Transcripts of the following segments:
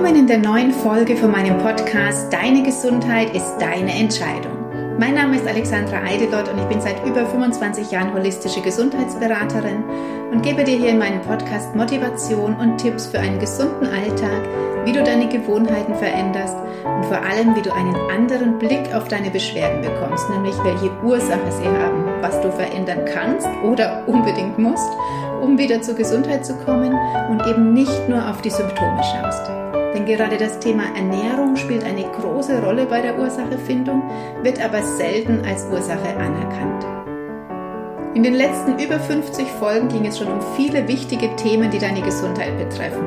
Willkommen in der neuen Folge von meinem Podcast Deine Gesundheit ist deine Entscheidung. Mein Name ist Alexandra Eidelott und ich bin seit über 25 Jahren holistische Gesundheitsberaterin und gebe dir hier in meinem Podcast Motivation und Tipps für einen gesunden Alltag, wie du deine Gewohnheiten veränderst und vor allem, wie du einen anderen Blick auf deine Beschwerden bekommst, nämlich welche Ursache sie haben, was du verändern kannst oder unbedingt musst um wieder zur Gesundheit zu kommen und eben nicht nur auf die Symptome schaust. Denn gerade das Thema Ernährung spielt eine große Rolle bei der Ursachefindung, wird aber selten als Ursache anerkannt. In den letzten über 50 Folgen ging es schon um viele wichtige Themen, die deine Gesundheit betreffen.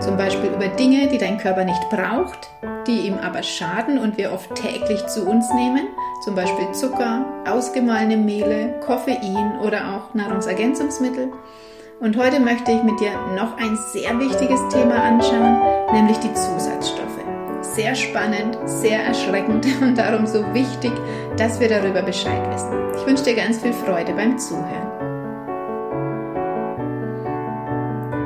Zum Beispiel über Dinge, die dein Körper nicht braucht, die ihm aber schaden und wir oft täglich zu uns nehmen, zum Beispiel Zucker, ausgemahlene Mehle, Koffein oder auch Nahrungsergänzungsmittel. Und heute möchte ich mit dir noch ein sehr wichtiges Thema anschauen, nämlich die Zusatzstoffe. Sehr spannend, sehr erschreckend und darum so wichtig, dass wir darüber Bescheid wissen. Ich wünsche dir ganz viel Freude beim Zuhören.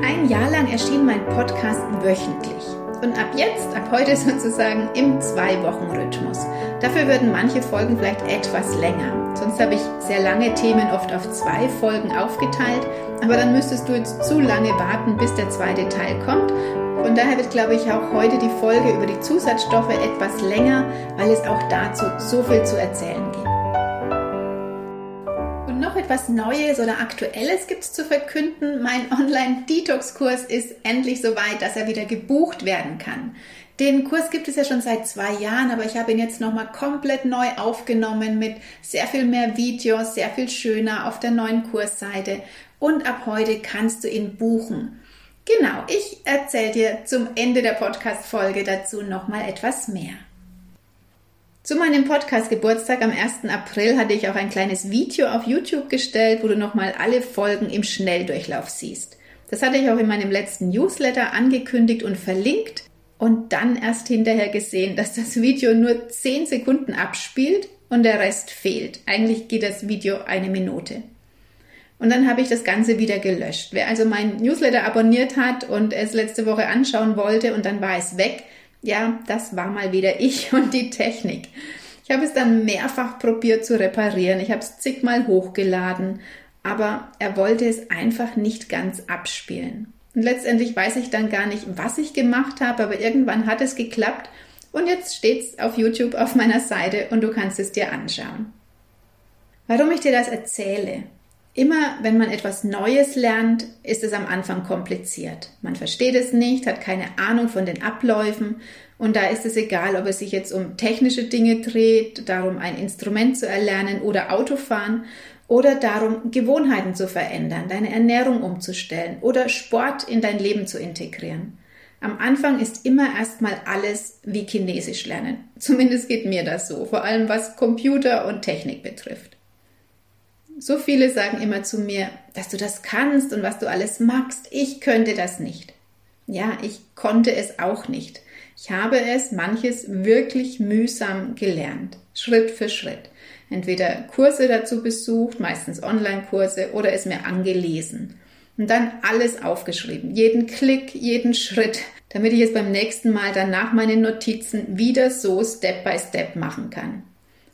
Ein Jahr lang erschien mein Podcast wöchentlich. Und ab jetzt, ab heute sozusagen im Zwei-Wochen-Rhythmus. Dafür würden manche Folgen vielleicht etwas länger. Sonst habe ich sehr lange Themen oft auf zwei Folgen aufgeteilt, aber dann müsstest du jetzt zu lange warten, bis der zweite Teil kommt. Von daher wird, glaube ich, auch heute die Folge über die Zusatzstoffe etwas länger, weil es auch dazu so viel zu erzählen gibt. Etwas Neues oder Aktuelles gibt es zu verkünden. Mein Online-Detox-Kurs ist endlich soweit, dass er wieder gebucht werden kann. Den Kurs gibt es ja schon seit zwei Jahren, aber ich habe ihn jetzt nochmal komplett neu aufgenommen mit sehr viel mehr Videos, sehr viel schöner auf der neuen Kursseite und ab heute kannst du ihn buchen. Genau, ich erzähle dir zum Ende der Podcast-Folge dazu nochmal etwas mehr. Zu meinem Podcast Geburtstag am 1. April hatte ich auch ein kleines Video auf YouTube gestellt, wo du nochmal alle Folgen im Schnelldurchlauf siehst. Das hatte ich auch in meinem letzten Newsletter angekündigt und verlinkt und dann erst hinterher gesehen, dass das Video nur 10 Sekunden abspielt und der Rest fehlt. Eigentlich geht das Video eine Minute. Und dann habe ich das Ganze wieder gelöscht. Wer also mein Newsletter abonniert hat und es letzte Woche anschauen wollte und dann war es weg, ja, das war mal wieder ich und die Technik. Ich habe es dann mehrfach probiert zu reparieren. Ich habe es zigmal hochgeladen, aber er wollte es einfach nicht ganz abspielen. Und letztendlich weiß ich dann gar nicht, was ich gemacht habe, aber irgendwann hat es geklappt und jetzt steht es auf YouTube auf meiner Seite und du kannst es dir anschauen. Warum ich dir das erzähle? Immer wenn man etwas Neues lernt, ist es am Anfang kompliziert. Man versteht es nicht, hat keine Ahnung von den Abläufen und da ist es egal, ob es sich jetzt um technische Dinge dreht, darum ein Instrument zu erlernen oder Autofahren oder darum Gewohnheiten zu verändern, deine Ernährung umzustellen oder Sport in dein Leben zu integrieren. Am Anfang ist immer erstmal alles wie Chinesisch lernen. Zumindest geht mir das so, vor allem was Computer und Technik betrifft. So viele sagen immer zu mir, dass du das kannst und was du alles magst. Ich könnte das nicht. Ja, ich konnte es auch nicht. Ich habe es manches wirklich mühsam gelernt, Schritt für Schritt. Entweder Kurse dazu besucht, meistens Online-Kurse, oder es mir angelesen. Und dann alles aufgeschrieben, jeden Klick, jeden Schritt, damit ich es beim nächsten Mal dann nach meinen Notizen wieder so Step by Step machen kann.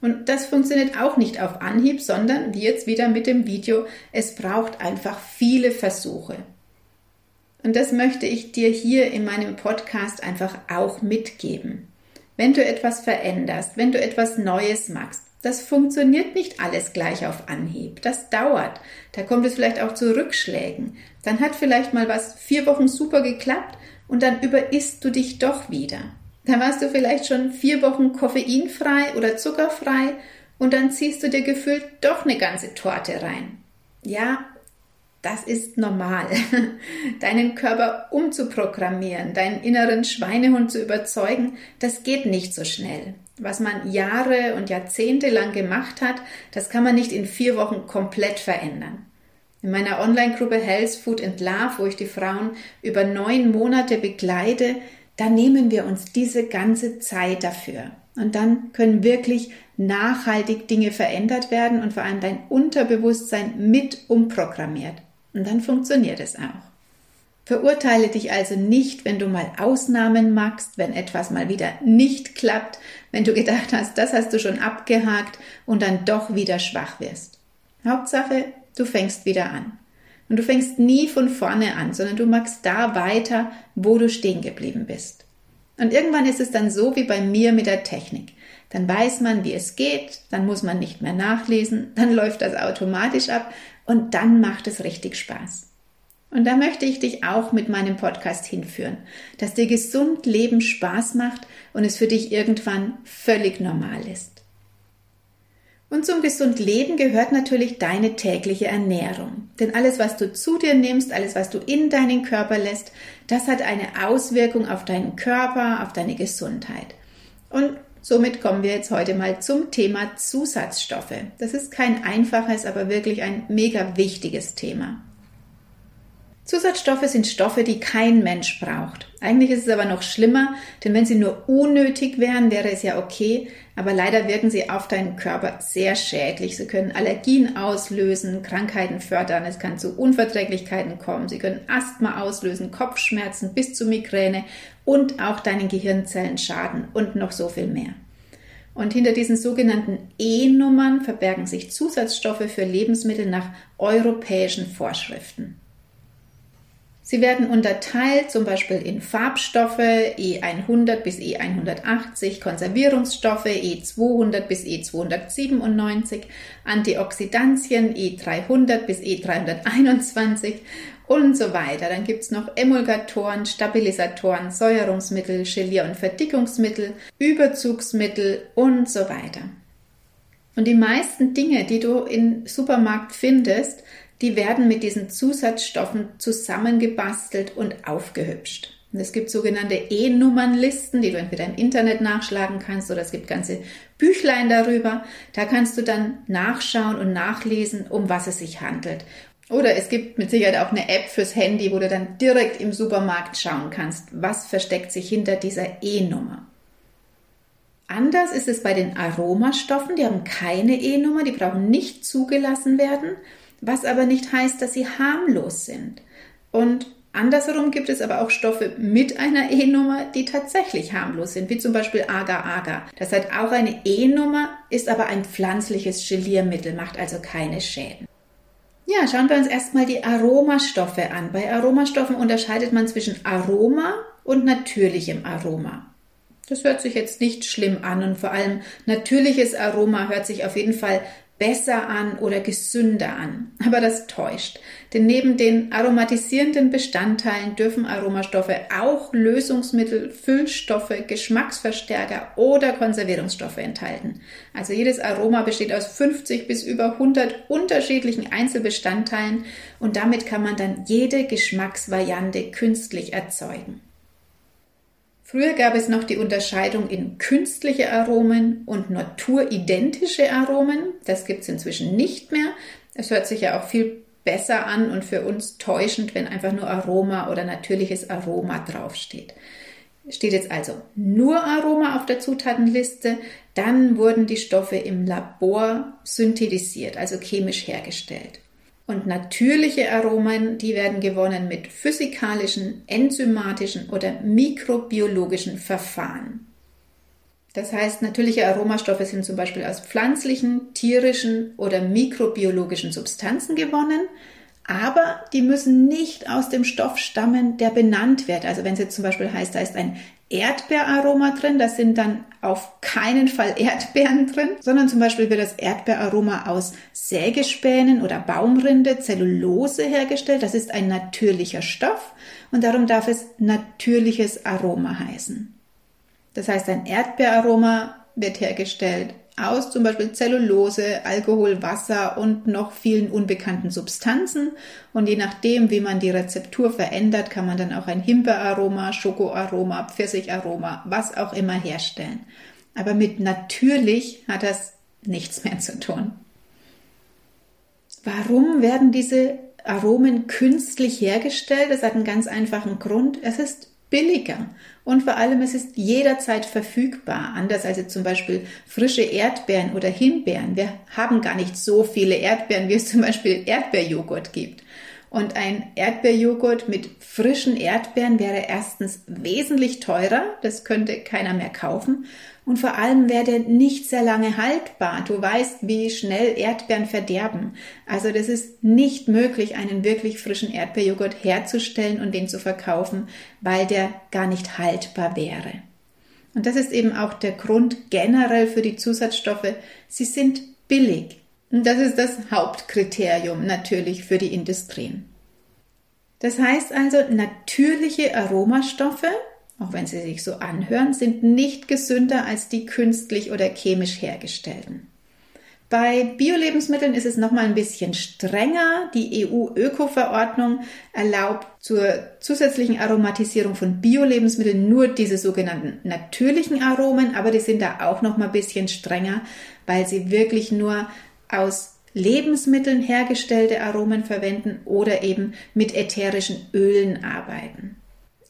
Und das funktioniert auch nicht auf Anhieb, sondern wie jetzt wieder mit dem Video, es braucht einfach viele Versuche. Und das möchte ich dir hier in meinem Podcast einfach auch mitgeben. Wenn du etwas veränderst, wenn du etwas Neues machst, das funktioniert nicht alles gleich auf Anhieb. Das dauert. Da kommt es vielleicht auch zu Rückschlägen. Dann hat vielleicht mal was vier Wochen super geklappt und dann überisst du dich doch wieder. Da warst du vielleicht schon vier Wochen koffeinfrei oder zuckerfrei und dann ziehst du dir gefühlt doch eine ganze Torte rein. Ja, das ist normal. Deinen Körper umzuprogrammieren, deinen inneren Schweinehund zu überzeugen, das geht nicht so schnell. Was man Jahre und Jahrzehnte lang gemacht hat, das kann man nicht in vier Wochen komplett verändern. In meiner Online-Gruppe Health, Food and Love, wo ich die Frauen über neun Monate begleite, dann nehmen wir uns diese ganze Zeit dafür. Und dann können wirklich nachhaltig Dinge verändert werden und vor allem dein Unterbewusstsein mit umprogrammiert. Und dann funktioniert es auch. Verurteile dich also nicht, wenn du mal Ausnahmen machst, wenn etwas mal wieder nicht klappt, wenn du gedacht hast, das hast du schon abgehakt und dann doch wieder schwach wirst. Hauptsache, du fängst wieder an. Und du fängst nie von vorne an, sondern du machst da weiter, wo du stehen geblieben bist. Und irgendwann ist es dann so wie bei mir mit der Technik. Dann weiß man, wie es geht, dann muss man nicht mehr nachlesen, dann läuft das automatisch ab und dann macht es richtig Spaß. Und da möchte ich dich auch mit meinem Podcast hinführen, dass dir gesund Leben Spaß macht und es für dich irgendwann völlig normal ist. Und zum gesund Leben gehört natürlich deine tägliche Ernährung. Denn alles, was du zu dir nimmst, alles, was du in deinen Körper lässt, das hat eine Auswirkung auf deinen Körper, auf deine Gesundheit. Und somit kommen wir jetzt heute mal zum Thema Zusatzstoffe. Das ist kein einfaches, aber wirklich ein mega wichtiges Thema. Zusatzstoffe sind Stoffe, die kein Mensch braucht. Eigentlich ist es aber noch schlimmer, denn wenn sie nur unnötig wären, wäre es ja okay, aber leider wirken sie auf deinen Körper sehr schädlich. Sie können Allergien auslösen, Krankheiten fördern, es kann zu Unverträglichkeiten kommen, sie können Asthma auslösen, Kopfschmerzen bis zu Migräne und auch deinen Gehirnzellen schaden und noch so viel mehr. Und hinter diesen sogenannten E-Nummern verbergen sich Zusatzstoffe für Lebensmittel nach europäischen Vorschriften. Sie werden unterteilt zum Beispiel in Farbstoffe E100 bis E180, Konservierungsstoffe E200 bis E297, Antioxidantien E300 bis E321 und so weiter. Dann gibt es noch Emulgatoren, Stabilisatoren, Säuerungsmittel, Gelier- und Verdickungsmittel, Überzugsmittel und so weiter. Und die meisten Dinge, die du im Supermarkt findest, die werden mit diesen Zusatzstoffen zusammengebastelt und aufgehübscht. Und es gibt sogenannte E-Nummernlisten, die du entweder im Internet nachschlagen kannst oder es gibt ganze Büchlein darüber. Da kannst du dann nachschauen und nachlesen, um was es sich handelt. Oder es gibt mit Sicherheit auch eine App fürs Handy, wo du dann direkt im Supermarkt schauen kannst, was versteckt sich hinter dieser E-Nummer. Anders ist es bei den Aromastoffen, die haben keine E-Nummer, die brauchen nicht zugelassen werden was aber nicht heißt, dass sie harmlos sind. Und andersherum gibt es aber auch Stoffe mit einer E-Nummer, die tatsächlich harmlos sind, wie zum Beispiel Agar-Agar. Das hat auch eine E-Nummer, ist aber ein pflanzliches Geliermittel, macht also keine Schäden. Ja, schauen wir uns erstmal die Aromastoffe an. Bei Aromastoffen unterscheidet man zwischen Aroma und natürlichem Aroma. Das hört sich jetzt nicht schlimm an und vor allem natürliches Aroma hört sich auf jeden Fall besser an oder gesünder an. Aber das täuscht. Denn neben den aromatisierenden Bestandteilen dürfen Aromastoffe auch Lösungsmittel, Füllstoffe, Geschmacksverstärker oder Konservierungsstoffe enthalten. Also jedes Aroma besteht aus 50 bis über 100 unterschiedlichen Einzelbestandteilen und damit kann man dann jede Geschmacksvariante künstlich erzeugen. Früher gab es noch die Unterscheidung in künstliche Aromen und naturidentische Aromen. Das gibt es inzwischen nicht mehr. Es hört sich ja auch viel besser an und für uns täuschend, wenn einfach nur Aroma oder natürliches Aroma draufsteht. Steht jetzt also nur Aroma auf der Zutatenliste, dann wurden die Stoffe im Labor synthetisiert, also chemisch hergestellt. Und natürliche Aromen, die werden gewonnen mit physikalischen, enzymatischen oder mikrobiologischen Verfahren. Das heißt, natürliche Aromastoffe sind zum Beispiel aus pflanzlichen, tierischen oder mikrobiologischen Substanzen gewonnen, aber die müssen nicht aus dem Stoff stammen, der benannt wird. Also wenn es jetzt zum Beispiel heißt, da ist ein Erdbeeraroma drin. Da sind dann auf keinen Fall Erdbeeren drin, sondern zum Beispiel wird das Erdbeeraroma aus Sägespänen oder Baumrinde, Zellulose hergestellt. Das ist ein natürlicher Stoff und darum darf es natürliches Aroma heißen. Das heißt, ein Erdbeeraroma wird hergestellt aus zum Beispiel Zellulose, Alkohol, Wasser und noch vielen unbekannten Substanzen. Und je nachdem, wie man die Rezeptur verändert, kann man dann auch ein Himbeeraroma, Schokoaroma, Pfirsicharoma, was auch immer herstellen. Aber mit natürlich hat das nichts mehr zu tun. Warum werden diese Aromen künstlich hergestellt? Das hat einen ganz einfachen Grund. Es ist billiger und vor allem es ist jederzeit verfügbar, anders als zum Beispiel frische Erdbeeren oder Himbeeren. Wir haben gar nicht so viele Erdbeeren, wie es zum Beispiel Erdbeerjoghurt gibt. Und ein Erdbeerjoghurt mit frischen Erdbeeren wäre erstens wesentlich teurer, das könnte keiner mehr kaufen. Und vor allem wäre der nicht sehr lange haltbar. Du weißt, wie schnell Erdbeeren verderben. Also das ist nicht möglich, einen wirklich frischen Erdbeerjoghurt herzustellen und den zu verkaufen, weil der gar nicht haltbar wäre. Und das ist eben auch der Grund generell für die Zusatzstoffe. Sie sind billig. Und das ist das Hauptkriterium natürlich für die Industrien. Das heißt also, natürliche Aromastoffe, auch wenn sie sich so anhören, sind nicht gesünder als die künstlich oder chemisch hergestellten. Bei Bio-Lebensmitteln ist es nochmal ein bisschen strenger. Die EU-Öko-Verordnung erlaubt zur zusätzlichen Aromatisierung von Bio-Lebensmitteln nur diese sogenannten natürlichen Aromen, aber die sind da auch nochmal ein bisschen strenger, weil sie wirklich nur aus Lebensmitteln hergestellte Aromen verwenden oder eben mit ätherischen Ölen arbeiten.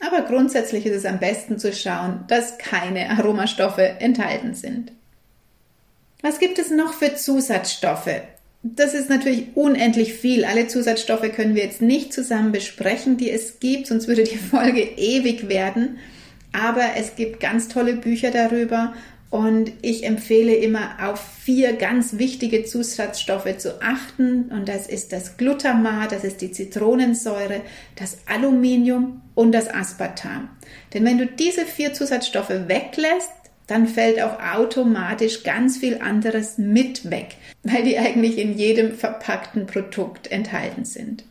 Aber grundsätzlich ist es am besten zu schauen, dass keine Aromastoffe enthalten sind. Was gibt es noch für Zusatzstoffe? Das ist natürlich unendlich viel. Alle Zusatzstoffe können wir jetzt nicht zusammen besprechen, die es gibt, sonst würde die Folge ewig werden. Aber es gibt ganz tolle Bücher darüber und ich empfehle immer auf vier ganz wichtige Zusatzstoffe zu achten. Und das ist das Glutamat, das ist die Zitronensäure, das Aluminium und das Aspartam. Denn wenn du diese vier Zusatzstoffe weglässt, dann fällt auch automatisch ganz viel anderes mit weg, weil die eigentlich in jedem verpackten Produkt enthalten sind.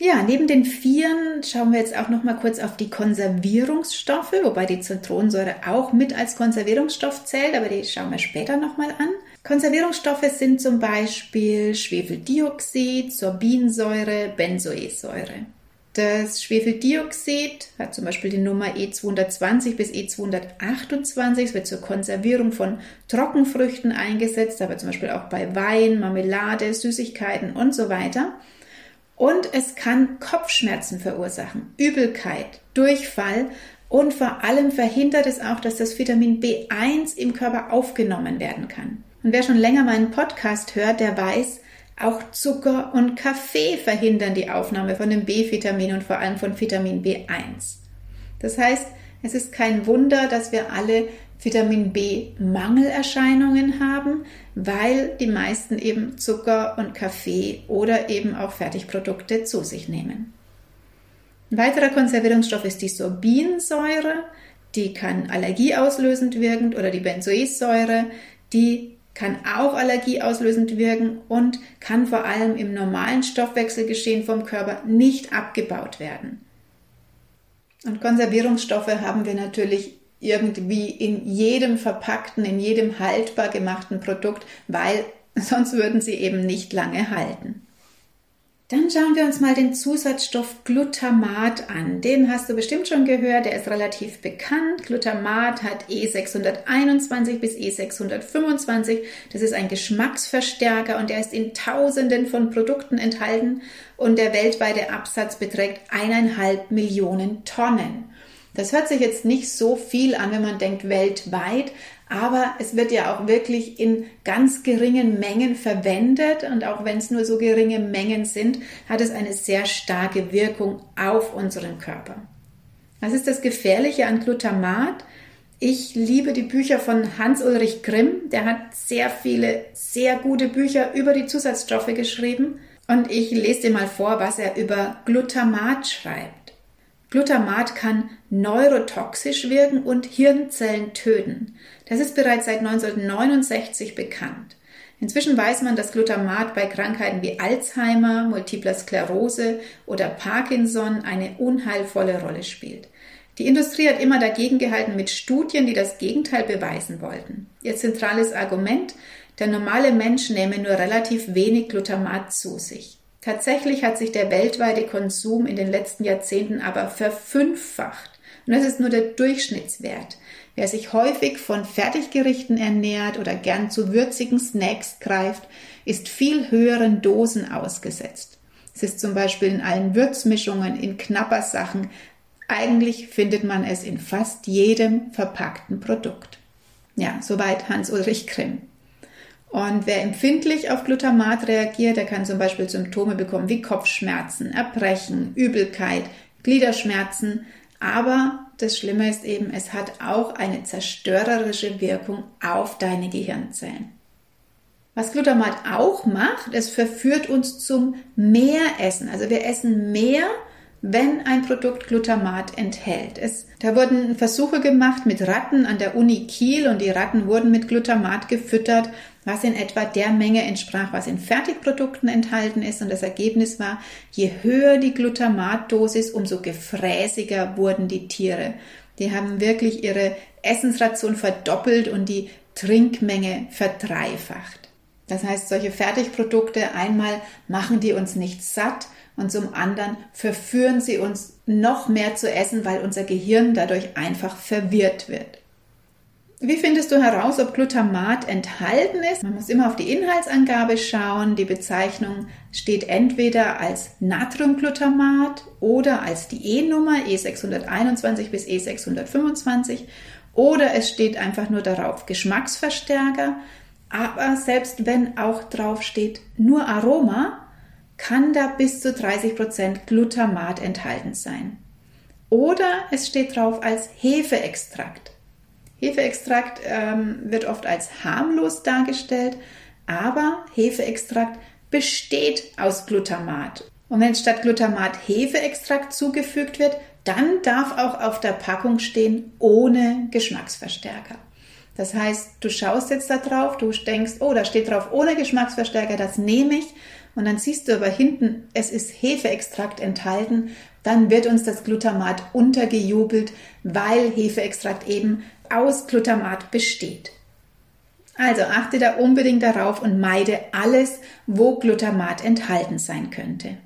Ja, neben den Vieren schauen wir jetzt auch noch mal kurz auf die Konservierungsstoffe, wobei die Zitronensäure auch mit als Konservierungsstoff zählt, aber die schauen wir später noch mal an. Konservierungsstoffe sind zum Beispiel Schwefeldioxid, Sorbinsäure, Benzoesäure. Das Schwefeldioxid hat zum Beispiel die Nummer E220 bis E228. Es wird zur Konservierung von Trockenfrüchten eingesetzt, aber zum Beispiel auch bei Wein, Marmelade, Süßigkeiten und so weiter. Und es kann Kopfschmerzen verursachen, Übelkeit, Durchfall und vor allem verhindert es auch, dass das Vitamin B1 im Körper aufgenommen werden kann. Und wer schon länger meinen Podcast hört, der weiß, auch Zucker und Kaffee verhindern die Aufnahme von dem B-Vitamin und vor allem von Vitamin B1. Das heißt, es ist kein Wunder, dass wir alle Vitamin B-Mangelerscheinungen haben, weil die meisten eben Zucker und Kaffee oder eben auch Fertigprodukte zu sich nehmen. Ein weiterer Konservierungsstoff ist die Sorbinsäure. Die kann allergieauslösend wirkend oder die Benzoesäure, die kann auch allergieauslösend wirken und kann vor allem im normalen Stoffwechselgeschehen vom Körper nicht abgebaut werden. Und Konservierungsstoffe haben wir natürlich irgendwie in jedem verpackten, in jedem haltbar gemachten Produkt, weil sonst würden sie eben nicht lange halten. Dann schauen wir uns mal den Zusatzstoff Glutamat an. Den hast du bestimmt schon gehört, der ist relativ bekannt. Glutamat hat E621 bis E625. Das ist ein Geschmacksverstärker und der ist in Tausenden von Produkten enthalten und der weltweite Absatz beträgt eineinhalb Millionen Tonnen. Das hört sich jetzt nicht so viel an, wenn man denkt weltweit, aber es wird ja auch wirklich in ganz geringen Mengen verwendet und auch wenn es nur so geringe Mengen sind, hat es eine sehr starke Wirkung auf unseren Körper. Was ist das Gefährliche an Glutamat? Ich liebe die Bücher von Hans-Ulrich Grimm. Der hat sehr viele, sehr gute Bücher über die Zusatzstoffe geschrieben. Und ich lese dir mal vor, was er über Glutamat schreibt. Glutamat kann neurotoxisch wirken und Hirnzellen töten. Das ist bereits seit 1969 bekannt. Inzwischen weiß man, dass Glutamat bei Krankheiten wie Alzheimer, Multipler Sklerose oder Parkinson eine unheilvolle Rolle spielt. Die Industrie hat immer dagegen gehalten mit Studien, die das Gegenteil beweisen wollten. Ihr zentrales Argument, der normale Mensch nehme nur relativ wenig Glutamat zu sich. Tatsächlich hat sich der weltweite Konsum in den letzten Jahrzehnten aber verfünffacht. Und das ist nur der Durchschnittswert. Wer sich häufig von Fertiggerichten ernährt oder gern zu würzigen Snacks greift, ist viel höheren Dosen ausgesetzt. Es ist zum Beispiel in allen Würzmischungen, in Knappersachen. Eigentlich findet man es in fast jedem verpackten Produkt. Ja, soweit Hans-Ulrich Grimm. Und wer empfindlich auf Glutamat reagiert, der kann zum Beispiel Symptome bekommen wie Kopfschmerzen, Erbrechen, Übelkeit, Gliederschmerzen. Aber das Schlimme ist eben, es hat auch eine zerstörerische Wirkung auf deine Gehirnzellen. Was Glutamat auch macht, es verführt uns zum Mehressen. Also wir essen mehr, wenn ein Produkt Glutamat enthält. Es, da wurden Versuche gemacht mit Ratten an der Uni Kiel und die Ratten wurden mit Glutamat gefüttert, was in etwa der Menge entsprach, was in Fertigprodukten enthalten ist. Und das Ergebnis war, je höher die Glutamatdosis, umso gefräßiger wurden die Tiere. Die haben wirklich ihre Essensration verdoppelt und die Trinkmenge verdreifacht. Das heißt, solche Fertigprodukte einmal machen die uns nicht satt und zum anderen verführen sie uns noch mehr zu essen, weil unser Gehirn dadurch einfach verwirrt wird. Wie findest du heraus, ob Glutamat enthalten ist? Man muss immer auf die Inhaltsangabe schauen. Die Bezeichnung steht entweder als Natriumglutamat oder als die E-Nummer E621 bis E625 oder es steht einfach nur darauf Geschmacksverstärker. Aber selbst wenn auch drauf steht nur Aroma, kann da bis zu 30% Glutamat enthalten sein. Oder es steht drauf als Hefeextrakt. Hefeextrakt ähm, wird oft als harmlos dargestellt, aber Hefeextrakt besteht aus Glutamat. Und wenn statt Glutamat Hefeextrakt zugefügt wird, dann darf auch auf der Packung stehen ohne Geschmacksverstärker. Das heißt, du schaust jetzt da drauf, du denkst, oh, da steht drauf ohne Geschmacksverstärker, das nehme ich. Und dann siehst du aber hinten, es ist Hefeextrakt enthalten. Dann wird uns das Glutamat untergejubelt, weil Hefeextrakt eben aus Glutamat besteht. Also achte da unbedingt darauf und meide alles, wo Glutamat enthalten sein könnte.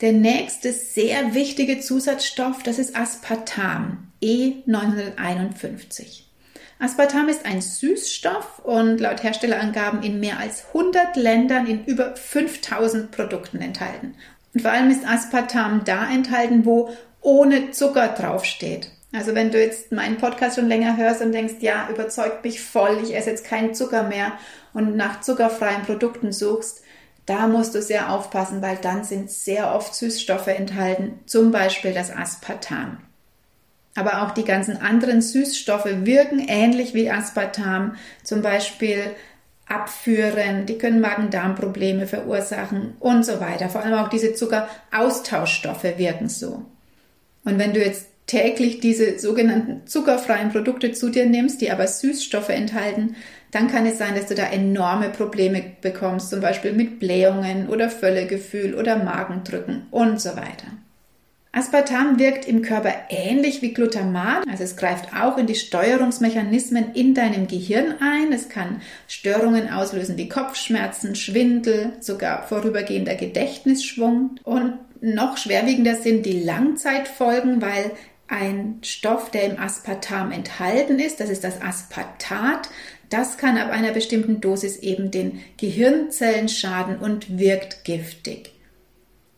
Der nächste sehr wichtige Zusatzstoff, das ist Aspartam, E951. Aspartam ist ein Süßstoff und laut Herstellerangaben in mehr als 100 Ländern in über 5000 Produkten enthalten. Und vor allem ist Aspartam da enthalten, wo ohne Zucker draufsteht. Also wenn du jetzt meinen Podcast schon länger hörst und denkst, ja, überzeugt mich voll, ich esse jetzt keinen Zucker mehr und nach zuckerfreien Produkten suchst, da musst du sehr aufpassen, weil dann sind sehr oft Süßstoffe enthalten, zum Beispiel das Aspartam. Aber auch die ganzen anderen Süßstoffe wirken ähnlich wie Aspartam, zum Beispiel abführen, die können Magen-Darm-Probleme verursachen und so weiter. Vor allem auch diese Zuckeraustauschstoffe wirken so. Und wenn du jetzt täglich diese sogenannten zuckerfreien Produkte zu dir nimmst, die aber Süßstoffe enthalten, dann kann es sein, dass du da enorme Probleme bekommst, zum Beispiel mit Blähungen oder Völlegefühl oder Magendrücken und so weiter. Aspartam wirkt im Körper ähnlich wie Glutamat, also es greift auch in die Steuerungsmechanismen in deinem Gehirn ein. Es kann Störungen auslösen wie Kopfschmerzen, Schwindel, sogar vorübergehender Gedächtnisschwung. Und noch schwerwiegender sind die Langzeitfolgen, weil ein Stoff, der im Aspartam enthalten ist, das ist das Aspartat, das kann ab einer bestimmten Dosis eben den Gehirnzellen schaden und wirkt giftig.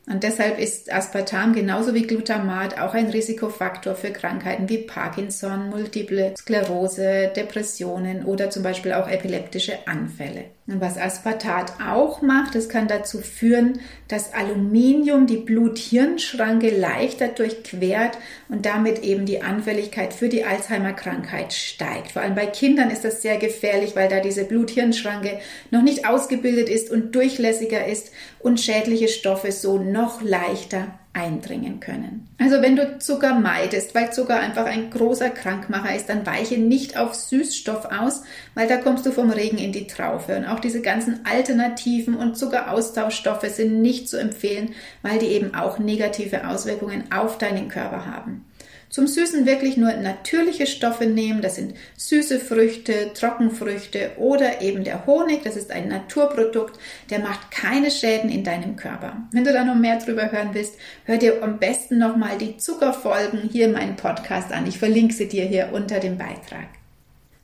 Und deshalb ist Aspartam genauso wie Glutamat auch ein Risikofaktor für Krankheiten wie Parkinson, multiple Sklerose, Depressionen oder zum Beispiel auch epileptische Anfälle. Und was Aspartat auch macht, es kann dazu führen, dass Aluminium die Blut-Hirn-Schranke leichter durchquert und damit eben die Anfälligkeit für die Alzheimer-Krankheit steigt. Vor allem bei Kindern ist das sehr gefährlich, weil da diese Blut-Hirn-Schranke noch nicht ausgebildet ist und durchlässiger ist und schädliche Stoffe so noch leichter eindringen können. Also wenn du Zucker meidest, weil Zucker einfach ein großer Krankmacher ist, dann weiche nicht auf Süßstoff aus, weil da kommst du vom Regen in die Traufe. Und auch diese ganzen Alternativen und Zuckeraustauschstoffe sind nicht zu empfehlen, weil die eben auch negative Auswirkungen auf deinen Körper haben. Zum Süßen wirklich nur natürliche Stoffe nehmen. Das sind süße Früchte, Trockenfrüchte oder eben der Honig. Das ist ein Naturprodukt. Der macht keine Schäden in deinem Körper. Wenn du da noch mehr drüber hören willst, hör dir am besten nochmal die Zuckerfolgen hier in meinem Podcast an. Ich verlinke sie dir hier unter dem Beitrag.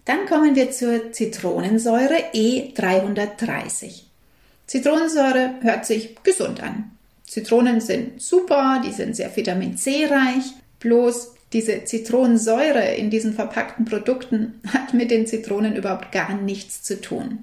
Dann kommen wir zur Zitronensäure E330. Zitronensäure hört sich gesund an. Zitronen sind super, die sind sehr Vitamin C reich. Bloß diese Zitronensäure in diesen verpackten Produkten hat mit den Zitronen überhaupt gar nichts zu tun.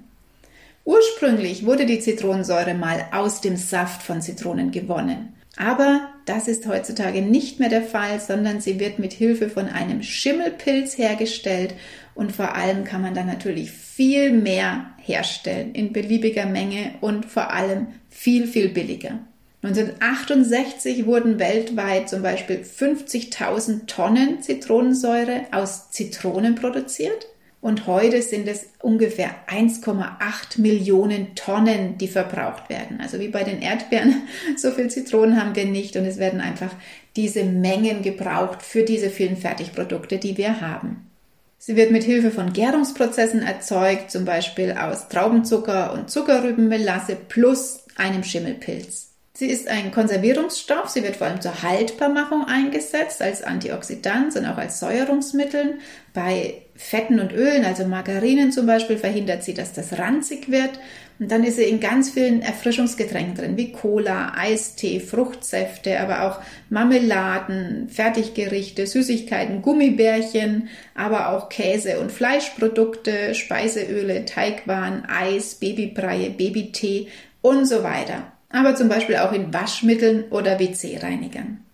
Ursprünglich wurde die Zitronensäure mal aus dem Saft von Zitronen gewonnen. Aber das ist heutzutage nicht mehr der Fall, sondern sie wird mit Hilfe von einem Schimmelpilz hergestellt und vor allem kann man dann natürlich viel mehr herstellen in beliebiger Menge und vor allem viel, viel billiger. 1968 wurden weltweit zum Beispiel 50.000 Tonnen Zitronensäure aus Zitronen produziert. Und heute sind es ungefähr 1,8 Millionen Tonnen, die verbraucht werden. Also wie bei den Erdbeeren, so viel Zitronen haben wir nicht und es werden einfach diese Mengen gebraucht für diese vielen Fertigprodukte, die wir haben. Sie wird mit Hilfe von Gärungsprozessen erzeugt, zum Beispiel aus Traubenzucker und Zuckerrübenmelasse plus einem Schimmelpilz. Sie ist ein Konservierungsstoff. Sie wird vor allem zur Haltbarmachung eingesetzt, als Antioxidant und auch als Säuerungsmittel. Bei Fetten und Ölen, also Margarinen zum Beispiel, verhindert sie, dass das ranzig wird. Und dann ist sie in ganz vielen Erfrischungsgetränken drin, wie Cola, Eistee, Fruchtsäfte, aber auch Marmeladen, Fertiggerichte, Süßigkeiten, Gummibärchen, aber auch Käse- und Fleischprodukte, Speiseöle, Teigwaren, Eis, Babybreie, Babytee und so weiter aber zum Beispiel auch in Waschmitteln oder WC-Reinigern.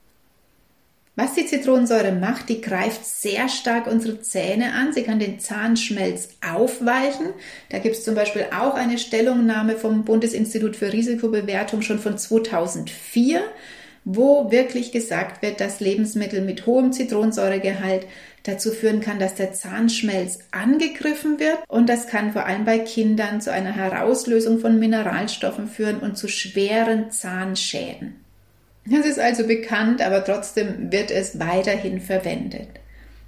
Was die Zitronensäure macht, die greift sehr stark unsere Zähne an. Sie kann den Zahnschmelz aufweichen. Da gibt es zum Beispiel auch eine Stellungnahme vom Bundesinstitut für Risikobewertung schon von 2004 wo wirklich gesagt wird, dass Lebensmittel mit hohem Zitronensäuregehalt dazu führen kann, dass der Zahnschmelz angegriffen wird und das kann vor allem bei Kindern zu einer Herauslösung von Mineralstoffen führen und zu schweren Zahnschäden. Das ist also bekannt, aber trotzdem wird es weiterhin verwendet.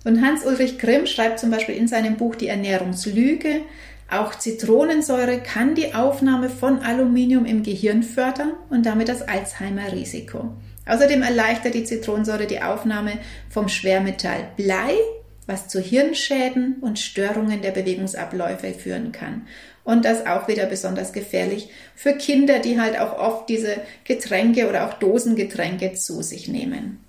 Und Hans-Ulrich Grimm schreibt zum Beispiel in seinem Buch Die Ernährungslüge, auch Zitronensäure kann die Aufnahme von Aluminium im Gehirn fördern und damit das Alzheimer-Risiko. Außerdem erleichtert die Zitronensäure die Aufnahme vom Schwermetall Blei, was zu Hirnschäden und Störungen der Bewegungsabläufe führen kann. Und das auch wieder besonders gefährlich für Kinder, die halt auch oft diese Getränke oder auch Dosengetränke zu sich nehmen.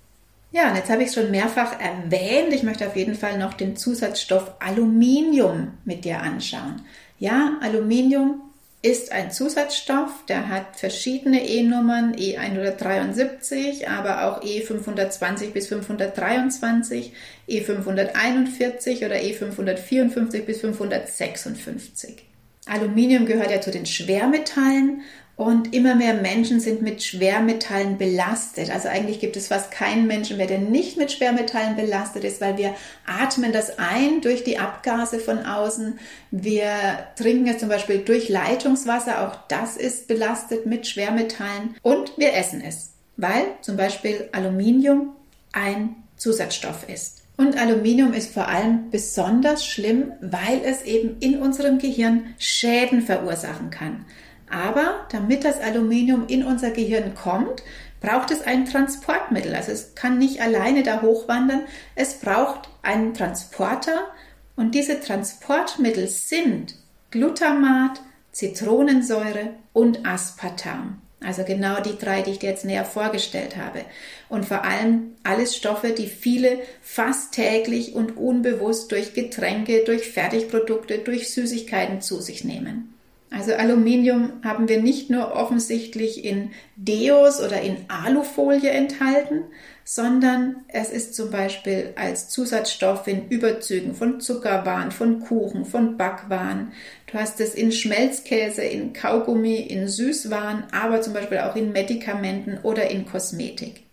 Ja, und jetzt habe ich es schon mehrfach erwähnt. Ich möchte auf jeden Fall noch den Zusatzstoff Aluminium mit dir anschauen. Ja, Aluminium ist ein Zusatzstoff, der hat verschiedene E-Nummern, E173, aber auch E520 bis 523, E541 oder E554 bis 556. Aluminium gehört ja zu den Schwermetallen und immer mehr Menschen sind mit Schwermetallen belastet. Also eigentlich gibt es fast keinen Menschen mehr, der nicht mit Schwermetallen belastet ist, weil wir atmen das ein durch die Abgase von außen. Wir trinken es zum Beispiel durch Leitungswasser. Auch das ist belastet mit Schwermetallen. Und wir essen es, weil zum Beispiel Aluminium ein Zusatzstoff ist. Und Aluminium ist vor allem besonders schlimm, weil es eben in unserem Gehirn Schäden verursachen kann. Aber damit das Aluminium in unser Gehirn kommt, braucht es ein Transportmittel. Also es kann nicht alleine da hochwandern. Es braucht einen Transporter und diese Transportmittel sind Glutamat, Zitronensäure und Aspartam. Also genau die drei, die ich dir jetzt näher vorgestellt habe. Und vor allem alles Stoffe, die viele fast täglich und unbewusst durch Getränke, durch Fertigprodukte, durch Süßigkeiten zu sich nehmen. Also Aluminium haben wir nicht nur offensichtlich in Deos oder in Alufolie enthalten, sondern es ist zum Beispiel als Zusatzstoff in Überzügen von Zuckerwaren, von Kuchen, von Backwaren. Du hast es in Schmelzkäse, in Kaugummi, in Süßwaren, aber zum Beispiel auch in Medikamenten oder in Kosmetik.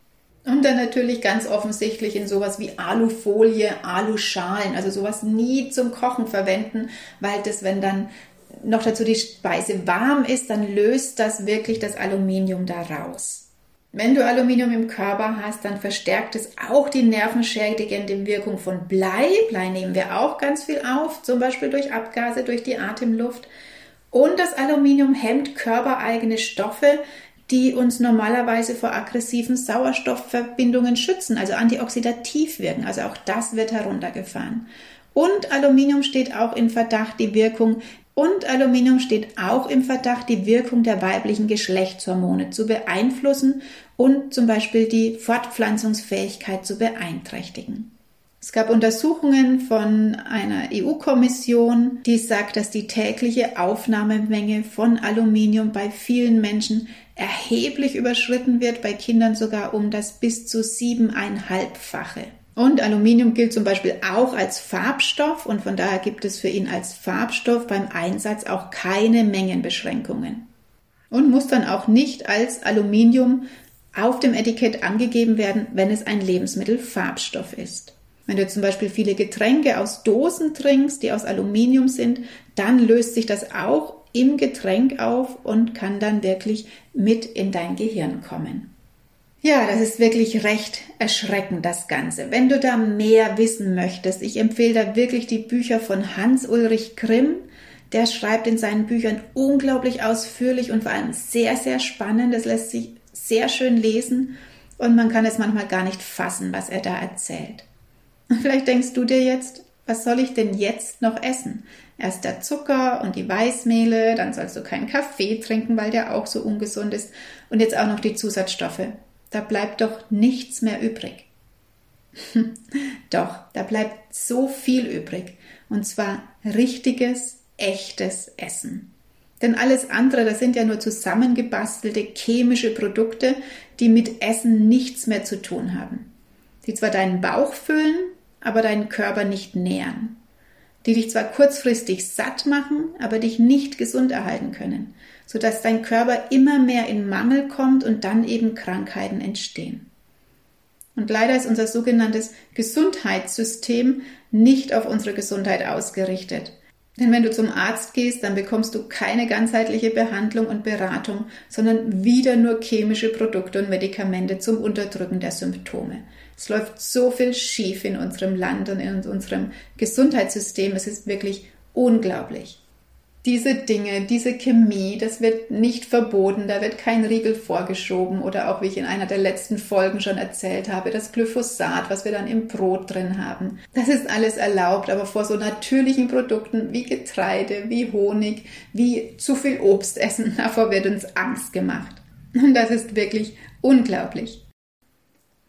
Und dann natürlich ganz offensichtlich in sowas wie Alufolie, Aluschalen, also sowas nie zum Kochen verwenden, weil das, wenn dann noch dazu die Speise warm ist, dann löst das wirklich das Aluminium da raus. Wenn du Aluminium im Körper hast, dann verstärkt es auch die nervenschädigende Wirkung von Blei. Blei nehmen wir auch ganz viel auf, zum Beispiel durch Abgase, durch die Atemluft. Und das Aluminium hemmt körpereigene Stoffe, die uns normalerweise vor aggressiven Sauerstoffverbindungen schützen, also antioxidativ wirken. Also auch das wird heruntergefahren. Und Aluminium steht auch in Verdacht, die Wirkung und Aluminium steht auch im Verdacht, die Wirkung der weiblichen Geschlechtshormone zu beeinflussen und zum Beispiel die Fortpflanzungsfähigkeit zu beeinträchtigen. Es gab Untersuchungen von einer EU-Kommission, die sagt, dass die tägliche Aufnahmemenge von Aluminium bei vielen Menschen erheblich überschritten wird, bei Kindern sogar um das bis zu siebeneinhalbfache. Und Aluminium gilt zum Beispiel auch als Farbstoff und von daher gibt es für ihn als Farbstoff beim Einsatz auch keine Mengenbeschränkungen. Und muss dann auch nicht als Aluminium auf dem Etikett angegeben werden, wenn es ein Lebensmittelfarbstoff ist. Wenn du zum Beispiel viele Getränke aus Dosen trinkst, die aus Aluminium sind, dann löst sich das auch im Getränk auf und kann dann wirklich mit in dein Gehirn kommen. Ja, das ist wirklich recht erschreckend, das Ganze. Wenn du da mehr wissen möchtest, ich empfehle da wirklich die Bücher von Hans-Ulrich Grimm. Der schreibt in seinen Büchern unglaublich ausführlich und vor allem sehr, sehr spannend. Das lässt sich sehr schön lesen und man kann es manchmal gar nicht fassen, was er da erzählt. Und vielleicht denkst du dir jetzt, was soll ich denn jetzt noch essen? Erst der Zucker und die Weißmehle, dann sollst du keinen Kaffee trinken, weil der auch so ungesund ist. Und jetzt auch noch die Zusatzstoffe. Da bleibt doch nichts mehr übrig. doch, da bleibt so viel übrig. Und zwar richtiges, echtes Essen. Denn alles andere, das sind ja nur zusammengebastelte chemische Produkte, die mit Essen nichts mehr zu tun haben. Die zwar deinen Bauch füllen, aber deinen Körper nicht nähren die dich zwar kurzfristig satt machen, aber dich nicht gesund erhalten können, sodass dein Körper immer mehr in Mangel kommt und dann eben Krankheiten entstehen. Und leider ist unser sogenanntes Gesundheitssystem nicht auf unsere Gesundheit ausgerichtet. Denn wenn du zum Arzt gehst, dann bekommst du keine ganzheitliche Behandlung und Beratung, sondern wieder nur chemische Produkte und Medikamente zum Unterdrücken der Symptome. Es läuft so viel schief in unserem Land und in unserem Gesundheitssystem. Es ist wirklich unglaublich. Diese Dinge, diese Chemie, das wird nicht verboten, da wird kein Riegel vorgeschoben oder auch wie ich in einer der letzten Folgen schon erzählt habe, das Glyphosat, was wir dann im Brot drin haben. Das ist alles erlaubt, aber vor so natürlichen Produkten wie Getreide, wie Honig, wie zu viel Obst essen, davor wird uns Angst gemacht. Und das ist wirklich unglaublich.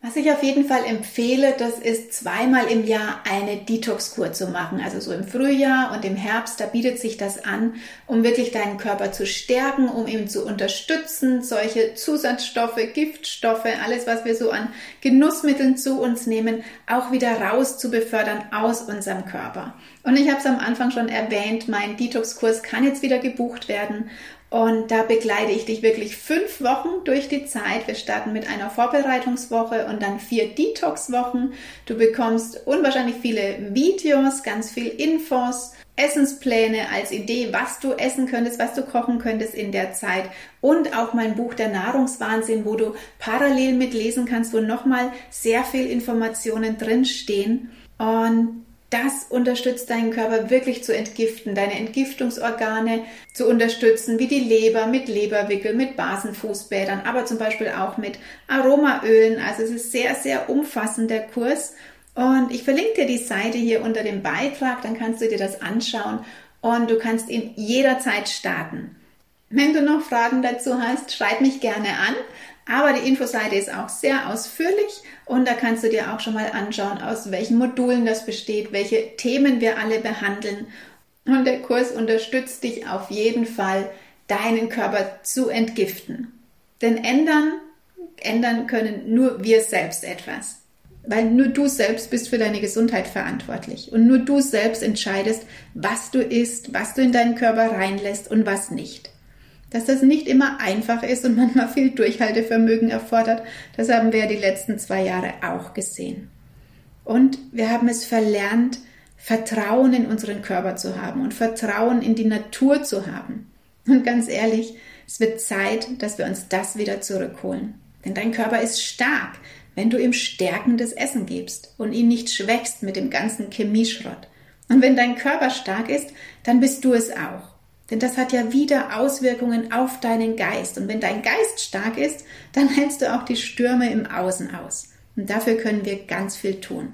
Was ich auf jeden Fall empfehle, das ist zweimal im Jahr eine Detox-Kur zu machen. Also so im Frühjahr und im Herbst, da bietet sich das an, um wirklich deinen Körper zu stärken, um ihn zu unterstützen, solche Zusatzstoffe, Giftstoffe, alles, was wir so an Genussmitteln zu uns nehmen, auch wieder raus zu befördern aus unserem Körper. Und ich habe es am Anfang schon erwähnt, mein Detox-Kurs kann jetzt wieder gebucht werden und da begleite ich dich wirklich fünf Wochen durch die Zeit. Wir starten mit einer Vorbereitungswoche und dann vier Detox-Wochen. Du bekommst unwahrscheinlich viele Videos, ganz viel Infos, Essenspläne als Idee, was du essen könntest, was du kochen könntest in der Zeit und auch mein Buch Der Nahrungswahnsinn, wo du parallel mitlesen kannst, wo nochmal sehr viel Informationen drinstehen. Und das unterstützt deinen Körper wirklich zu entgiften, deine Entgiftungsorgane zu unterstützen, wie die Leber mit Leberwickel, mit Basenfußbädern, aber zum Beispiel auch mit Aromaölen. Also es ist sehr, sehr umfassend der Kurs. Und ich verlinke dir die Seite hier unter dem Beitrag, dann kannst du dir das anschauen und du kannst ihn jederzeit starten. Wenn du noch Fragen dazu hast, schreib mich gerne an. Aber die Infoseite ist auch sehr ausführlich und da kannst du dir auch schon mal anschauen, aus welchen Modulen das besteht, welche Themen wir alle behandeln. Und der Kurs unterstützt dich auf jeden Fall, deinen Körper zu entgiften. Denn ändern, ändern können nur wir selbst etwas. Weil nur du selbst bist für deine Gesundheit verantwortlich. Und nur du selbst entscheidest, was du isst, was du in deinen Körper reinlässt und was nicht. Dass das nicht immer einfach ist und manchmal viel Durchhaltevermögen erfordert, das haben wir die letzten zwei Jahre auch gesehen. Und wir haben es verlernt, Vertrauen in unseren Körper zu haben und Vertrauen in die Natur zu haben. Und ganz ehrlich, es wird Zeit, dass wir uns das wieder zurückholen. Denn dein Körper ist stark, wenn du ihm stärkendes Essen gibst und ihn nicht schwächst mit dem ganzen Chemieschrott. Und wenn dein Körper stark ist, dann bist du es auch. Denn das hat ja wieder Auswirkungen auf deinen Geist. Und wenn dein Geist stark ist, dann hältst du auch die Stürme im Außen aus. Und dafür können wir ganz viel tun.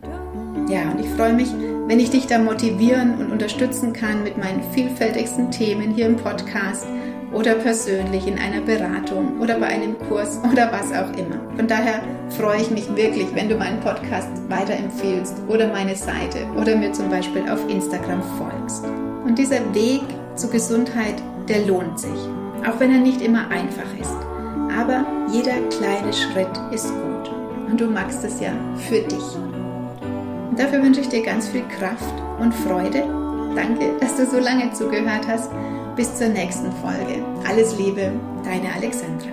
Ja, und ich freue mich, wenn ich dich da motivieren und unterstützen kann mit meinen vielfältigsten Themen hier im Podcast oder persönlich in einer Beratung oder bei einem Kurs oder was auch immer. Von daher freue ich mich wirklich, wenn du meinen Podcast weiterempfehlst oder meine Seite oder mir zum Beispiel auf Instagram folgst. Und dieser Weg zur Gesundheit, der lohnt sich, auch wenn er nicht immer einfach ist. Aber jeder kleine Schritt ist gut und du magst es ja für dich. Und dafür wünsche ich dir ganz viel Kraft und Freude. Danke, dass du so lange zugehört hast. Bis zur nächsten Folge. Alles Liebe, deine Alexandra.